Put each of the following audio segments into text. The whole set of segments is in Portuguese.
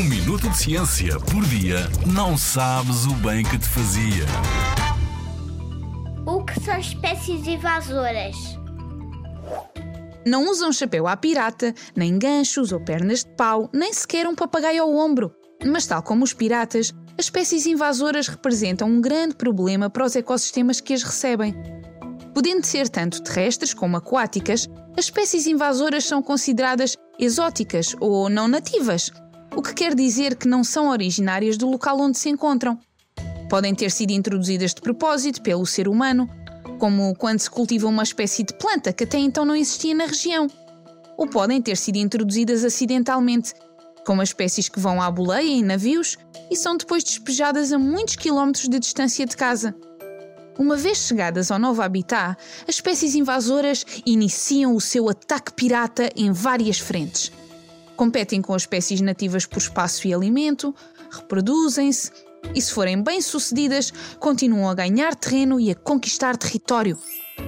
Um minuto de ciência por dia não sabes o bem que te fazia. O que são espécies invasoras? Não usam chapéu à pirata, nem ganchos ou pernas de pau, nem sequer um papagaio ao ombro. Mas, tal como os piratas, as espécies invasoras representam um grande problema para os ecossistemas que as recebem. Podendo ser tanto terrestres como aquáticas, as espécies invasoras são consideradas exóticas ou não nativas, o que quer dizer que não são originárias do local onde se encontram. Podem ter sido introduzidas de propósito pelo ser humano, como quando se cultiva uma espécie de planta que até então não existia na região. Ou podem ter sido introduzidas acidentalmente, como as espécies que vão à boleia em navios e são depois despejadas a muitos quilómetros de distância de casa. Uma vez chegadas ao novo habitat, as espécies invasoras iniciam o seu ataque pirata em várias frentes. Competem com as espécies nativas por espaço e alimento, reproduzem-se e, se forem bem-sucedidas, continuam a ganhar terreno e a conquistar território.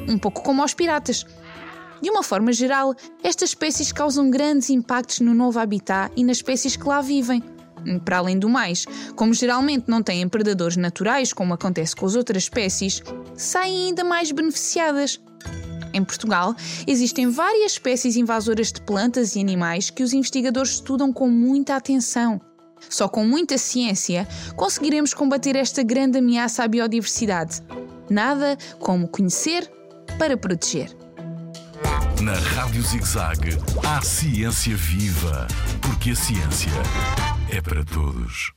Um pouco como aos piratas. De uma forma geral, estas espécies causam grandes impactos no novo habitat e nas espécies que lá vivem. Para além do mais, como geralmente não têm predadores naturais, como acontece com as outras espécies, saem ainda mais beneficiadas. Em Portugal, existem várias espécies invasoras de plantas e animais que os investigadores estudam com muita atenção. Só com muita ciência conseguiremos combater esta grande ameaça à biodiversidade. Nada como conhecer para proteger. Na Rádio ZigZag, há ciência viva, porque a ciência é para todos.